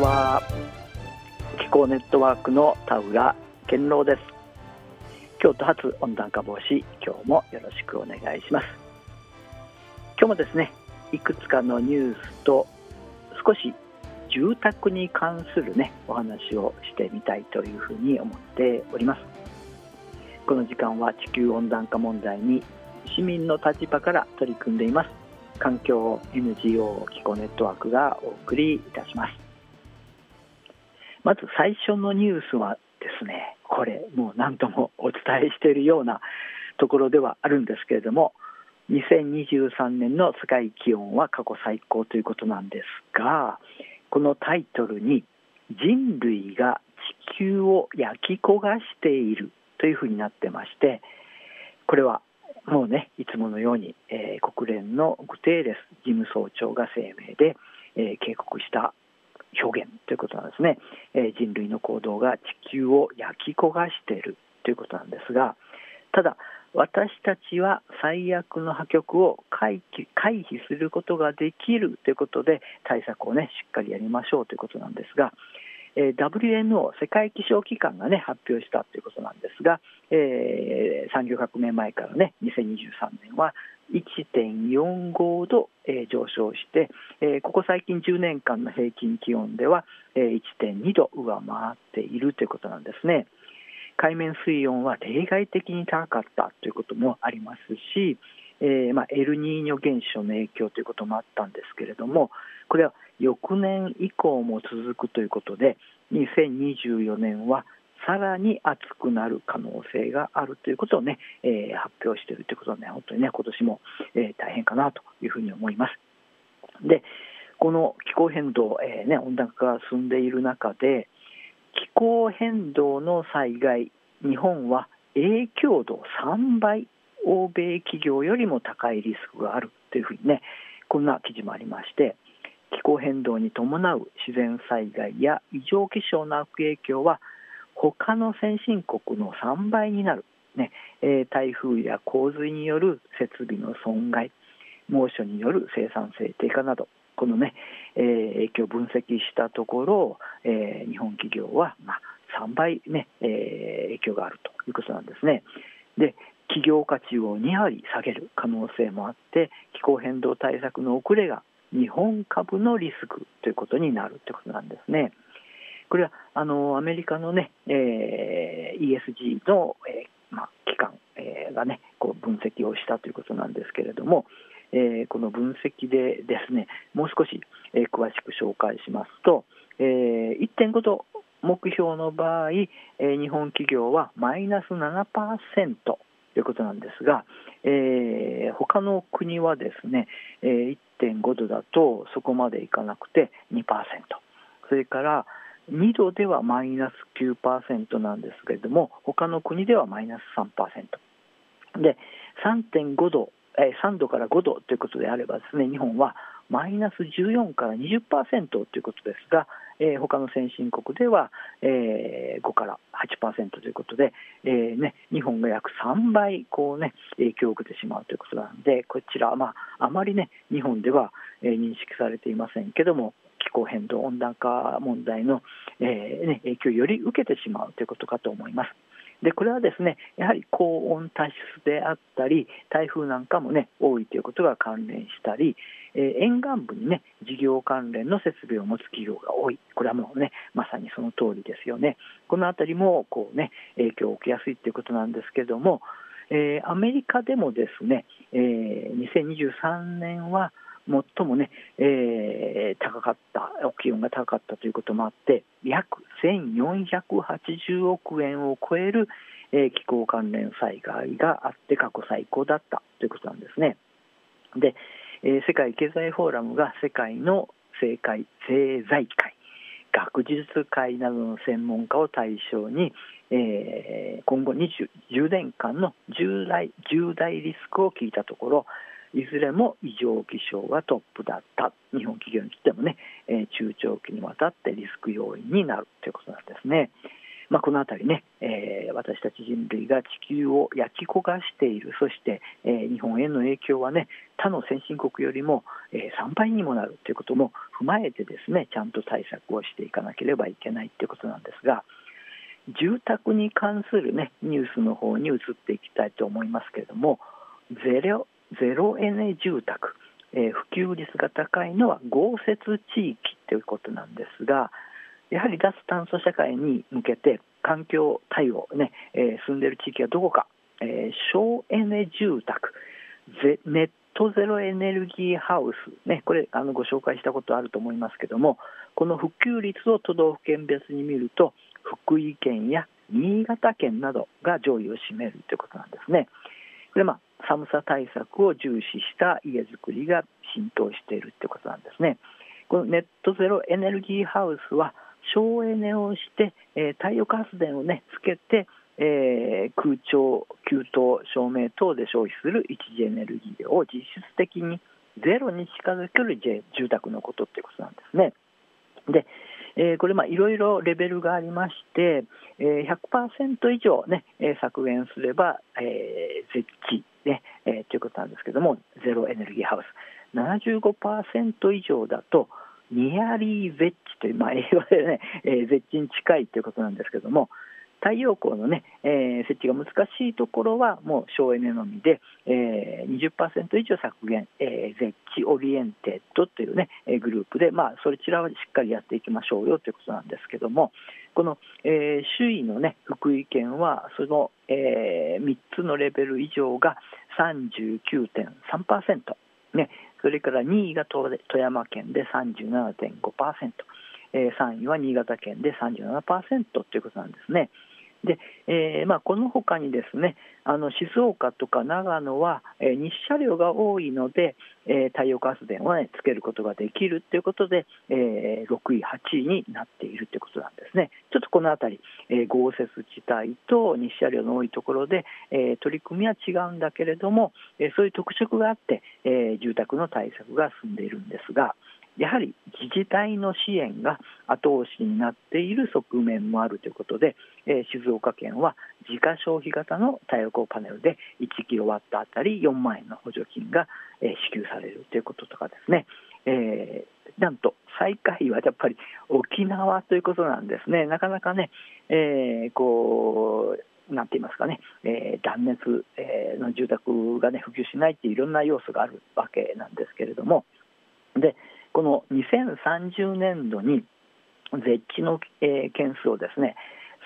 は気候ネットワークの田浦健郎です。京都発温暖化防止今日もよろしくお願いします。今日もですねいくつかのニュースと少し住宅に関するねお話をしてみたいというふうに思っております。この時間は地球温暖化問題に市民の立場から取り組んでいます。環境 NGO 気候ネットワークがお送りいたします。まず最初のニュースはですねこれもう何度もお伝えしているようなところではあるんですけれども2023年の世界気温は過去最高ということなんですがこのタイトルに人類が地球を焼き焦がしているというふうになってましてこれはもうねいつものように、えー、国連のグテーレス事務総長が声明で、えー、警告した表現ということなんですね、えー、人類の行動が地球を焼き焦がしているということなんですがただ私たちは最悪の破局を回避回避することができるということで対策をねしっかりやりましょうということなんですが、えー、WNO 世界気象機関がね発表したということなんですが、えー、産業革命前からね2023年は1.45度、え、上昇して、え、ここ最近10年間の平均気温では、えー、1.2度上回っているということなんですね。海面水温は例外的に高かったということもありますし、え、まあ、エルニーニョ現象の影響ということもあったんですけれどもこれは翌年以降も続くということで2024年はさらに暑くなる可能性があるということをね、えー、発表しているということはね本当にね今年も、えー、大変かなというふうに思います。でこの気候変動、えーね、温暖化が進んでいる中で気候変動の災害日本は影響度3倍欧米企業よりも高いリスクがあるというふうにねこんな記事もありまして気候変動に伴う自然災害や異常気象の悪影響は他の先進国の3倍になる、ねえ台風や洪水による設備の損害猛暑による生産性低下などこのね、えー、影響を分析したところ、えー、日本企業は、まあ、3倍ね、えー、影響があるということなんですね。で企業価値を2割下げる可能性もあって気候変動対策の遅れが日本株のリスクということになるということなんですね。これはあのアメリカのね、えー、ESG の、えーまあ、機関、えー、がねこう分析をしたということなんですけれども、えー、この分析でですねもう少し、え、詳しく紹介しますと、えー、1.5度目標の場合、えー、日本企業はマイナス7%ということなんですが、えー、他の国はですね、えー、1.5度だとそこまでいかなくて2%それから2度ではマイナス9%なんですけれども他の国ではマイナス3%で3.5度、え3度から5度ということであればですね日本はマイナス14から20%ということですが、えー、他の先進国では、えー、5から8%ということで、えーね、日本が約3倍こう、ね、影響を受けてしまうということなのでこちら、まあ、あまり、ね、日本では、えー、認識されていませんけども気候変動温暖化問題の、えーね、影響をより受けてしまうということかと思います。でこれはですねやはり高温多湿であったり台風なんかもね多いということが関連したり、えー、沿岸部にね事業関連の設備を持つ企業が多いこれはもうねまさにその通りですよねこの辺りもこうね影響を受けやすいということなんですけども、えー、アメリカでもですね、えー、2023年は最もね、えー、高かった気温が高かったということもあって約1480億円を超える、えー、気候関連災害があって過去最高だったということなんですね。で、えー、世界経済フォーラムが世界の政界政財界学術会などの専門家を対象に、えー、今後 20, 10年間の重大重大リスクを聞いたところいずれも異常気象がトップだった日本企業にとってもね、え、中長期にわたってリスク要因になるということなんですね。まあ、この辺りね、えー、私たち人類が地球を焼き焦がしているそして、えー、日本への影響はね他の先進国よりも、えー、3倍にもなるということも踏まえてですねちゃんと対策をしていかなければいけないということなんですが住宅に関する、ね、ニュースの方に移っていきたいと思いますけれどもゼロゼロエネ住宅、えー、普及率が高いのは豪雪地域ということなんですがやはり脱炭素社会に向けて環境対応ね、えー、住んでいる地域はどこか、えー、省エネ住宅ネットゼロエネルギーハウス、ね、これあのご紹介したことあると思いますけどもこの普及率を都道府県別に見ると福井県や新潟県などが上位を占めるということなんですね。これまあ寒さ対策を重視した家づくりが浸透しているということなんですね。このネットゼロエネルギーハウスは省エネをして、えー、太陽光発電を、ね、つけて、えー、空調、給湯、照明等で消費する一次エネルギーを実質的にゼロに近づける住宅のことっていうことなんですね。でえー、これ、いろいろレベルがありまして、えー、100%以上、ね、削減すれば、えー、絶地、ねえー、ということなんですけども、ゼロエネルギーハウス、75%以上だと、ニアリーゼッチという、まあ、英語でね、えー、絶地に近いということなんですけども、太陽光のね、えー、設置が難しいところはもう省エネのみで、えー、20%以上削減、えー、 ZEH Oriented というね、えー、グループで、まあ、そちらはしっかりやっていきましょうよということなんですけども、この、えー、周囲のね、福井県は、その、えー、3つのレベル以上が39.3%、ね、それから2位が富山県で37.5%、えー、3位は新潟県で37%ということなんですね。でえーまあ、このほかにですねあの静岡とか長野は、えー、日射量が多いので、えー、太陽光発電を、ね、つけることができるということで、えー、6位、8位になっているということなんですね。ちょっとこの辺り、えー、豪雪地帯と日射量の多いところで、えー、取り組みは違うんだけれども、えー、そういう特色があって、えー、住宅の対策が進んでいるんですが、やはり自治体の支援が後押しになっている側面もあるということで、えー、静岡県は自家消費型の太陽光パネルで1キロワットあたり4万円の補助金が、えー、支給されるということとかですね、えー、なんと最下位はやっぱり沖縄ということなんですね、なかなかね、えー、こうなんて言いますかね、えー、断熱、えー、の住宅が、ね、普及しないっていういろんな要素があるわけなんですけれども、でこの2030年度に絶地の、えー、件数をですね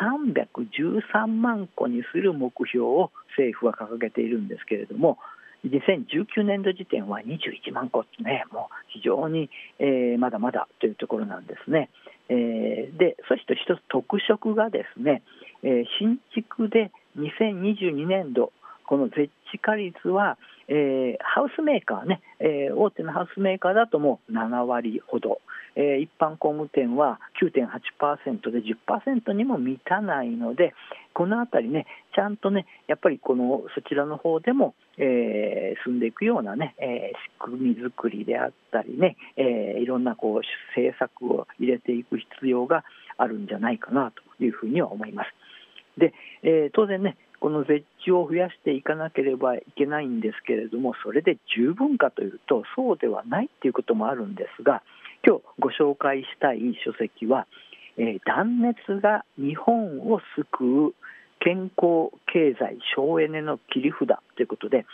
313万個にする目標を政府は掲げているんですけれども2019年度時点は21万個ね、もう非常に、えー、まだまだというところなんですね。えー、でそして一つ特色がですね、えー、新築で2022年度この絶地化率は、えー、ハウスメーカーね、えー、大手のハウスメーカーだともう7割ほど、えー、一般工務店は9.8%で10%にも満たないので、このあたりね、ちゃんとね、やっぱりこのそちらの方でも、えー、進んでいくようなね、えー、仕組み作りであったりね、えー、いろんなこう政策を入れていく必要があるんじゃないかなというふうには思います。で、えー、当然ね、この絶地を増やしていかなければいけないんですけれども、それで十分かというと、そうではないということもあるんですが、今日ご紹介したい書籍は、えー、断熱が日本を救う健康経済省エネの切り札ということで、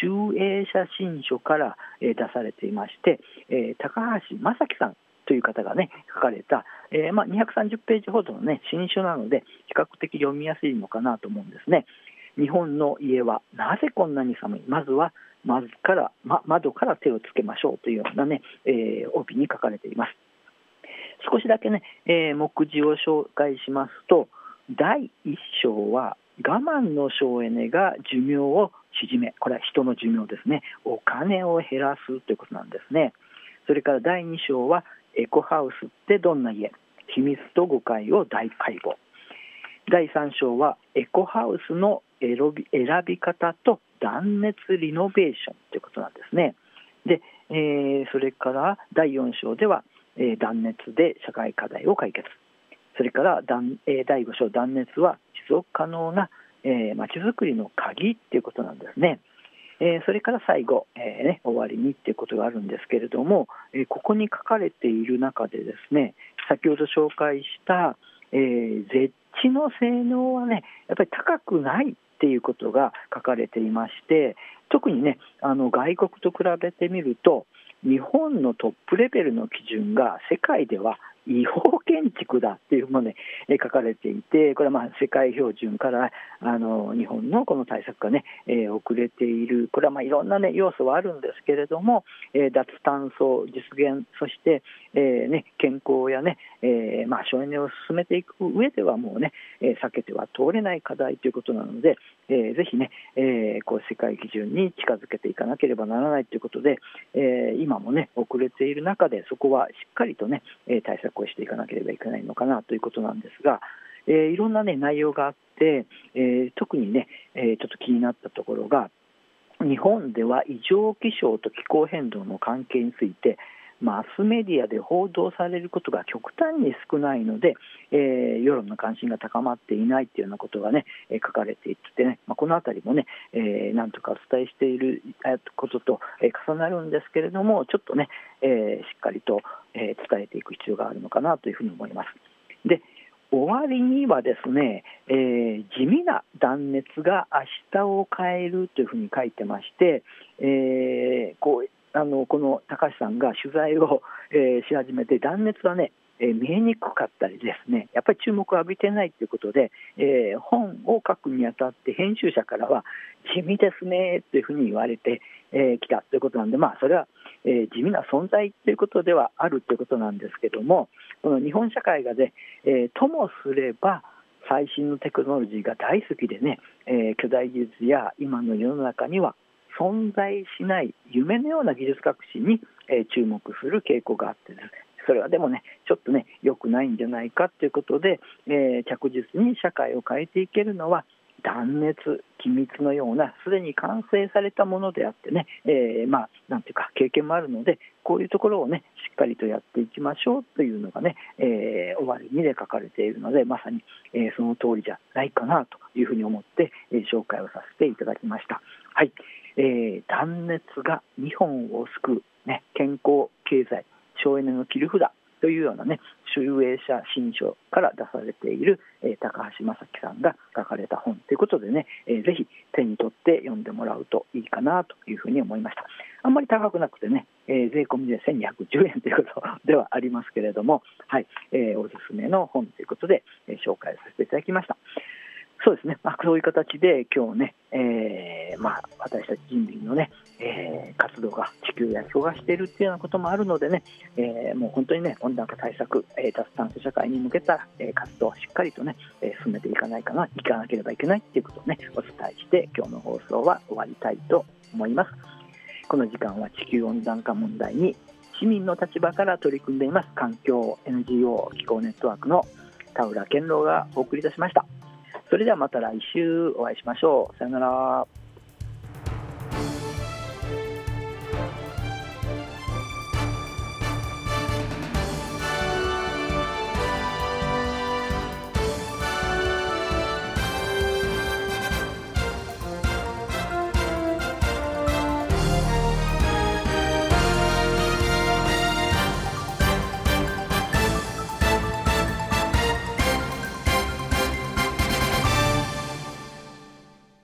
集英写真書から、え出されていまして、え、高橋正樹さんという方がね書かれた、えー、まあ、230ページほどのね新書なので比較的読みやすいのかなと思うんですね。日本の家はなぜこんなに寒い？まずはまずから、ま、窓から手をつけましょうというようなね、えー、帯に書かれています。少しだけね、えー、目次を紹介しますと第1章は我慢の省エネが寿命を縮めこれは人の寿命ですねお金を減らすということなんですねそれから第2章はエコハウスってどんな家秘密と誤解を大解剖。第3章はエコハウスの選び方と断熱リノベーションということなんですね。で、えー、それから第4章では、えー、断熱で社会課題を解決。それから第5章断熱は持続可能なまちづくりの鍵っていうことなんですね。えー、それから最後、えーね、終わりにっていうことがあるんですけれども、えー、ここに書かれている中でですね先ほど紹介した、えー、絶地の性能はねやっぱり高くないっていうことが書かれていまして特にねあの外国と比べてみると日本のトップレベルの基準が世界では違法建築だっていうものね、書かれていて、これはまあ世界標準からあの日本のこの対策がね、えー、遅れている、これはまあいろんな、ね、要素はあるんですけれども、えー、脱炭素実現、そして、えーね、健康やね、えまあ、省エネを進めていく上ではもうね、え、避けては通れない課題ということなので、え、ぜひね、え、こう世界基準に近づけていかなければならないということで、え、今もね、遅れている中で、そこはしっかりとね、対策をしていかなければいけないのかなということなんですが、えー、いろんな、ね、内容があって、えー、特にね、えー、ちょっと気になったところが、日本では異常気象と気候変動の関係について、マスメディアで報道されることが極端に少ないので、えー、世論の関心が高まっていないというようなことがね、えー、書かれていてね、まあ、このあたりもね、えー、なんとかお伝えしていることと、え重なるんですけれども、ちょっとね、えしっかりと、え伝えていく必要があるのかなというふうに思います。で終わりにはですね、えー、地味な断熱が明日を変えるというふうに書いてまして、えー、こうあのこの高橋さんが取材を、えー、し始めて断熱はね、えー、見えにくかったりですねやっぱり注目を浴びてないということで、えー、本を書くにあたって編集者からは地味ですねというふうに言われてき、えー、たということなんで、まあ、それは、えー、地味な存在ということではあるということなんですけどもこの日本社会がね、えー、ともすれば最新のテクノロジーが大好きでね、えー、巨大技術や今の世の中には存在しない夢のような技術革新に、え注目する傾向があってです、ね、それはでもね、ちょっとね、良くないんじゃないかということで、えー、着実に社会を変えていけるのは、断熱、機密のような、すでに完成されたものであってね、えー、まあ、なんていうか、経験もあるので、こういうところをね、しっかりとやっていきましょうというのがね、えー、終わりにで書かれているので、まさに、えー、その通りじゃないかなというふうに思って、えー、紹介をさせていただきました。はい。えー、断熱が日本を救う、ね、健康、経済、省エネの切り札というようなね、集英社新書から出されている、えー、高橋正樹さんが書かれた本ということでね、えー、ぜひ手に取って読んでもらうといいかなというふうに思いました。あんまり高くなくてね、えー、税込みで1210円ということではありますけれども、はい、えー、おすすめの本ということで、え、紹介させていただきました。そうですね、まあ、そういう形で今日ね、えー、まあ、私たち人類のね、えー、活動が地球や氷河しているっていうようなこともあるのでね、えー、もう本当にね、温暖化対策、えー、脱炭素社会に向けた、えー、活動をしっかりとね、えー、進めていかないかな、いかなければいけないっていうことをね、お伝えして、今日の放送は終わりたいと思います。この時間は地球温暖化問題に市民の立場から取り組んでいます環境 NGO 気候ネットワークの田浦健郎がお送りいたしました。それではまた来週お会いしましょう。さよなら。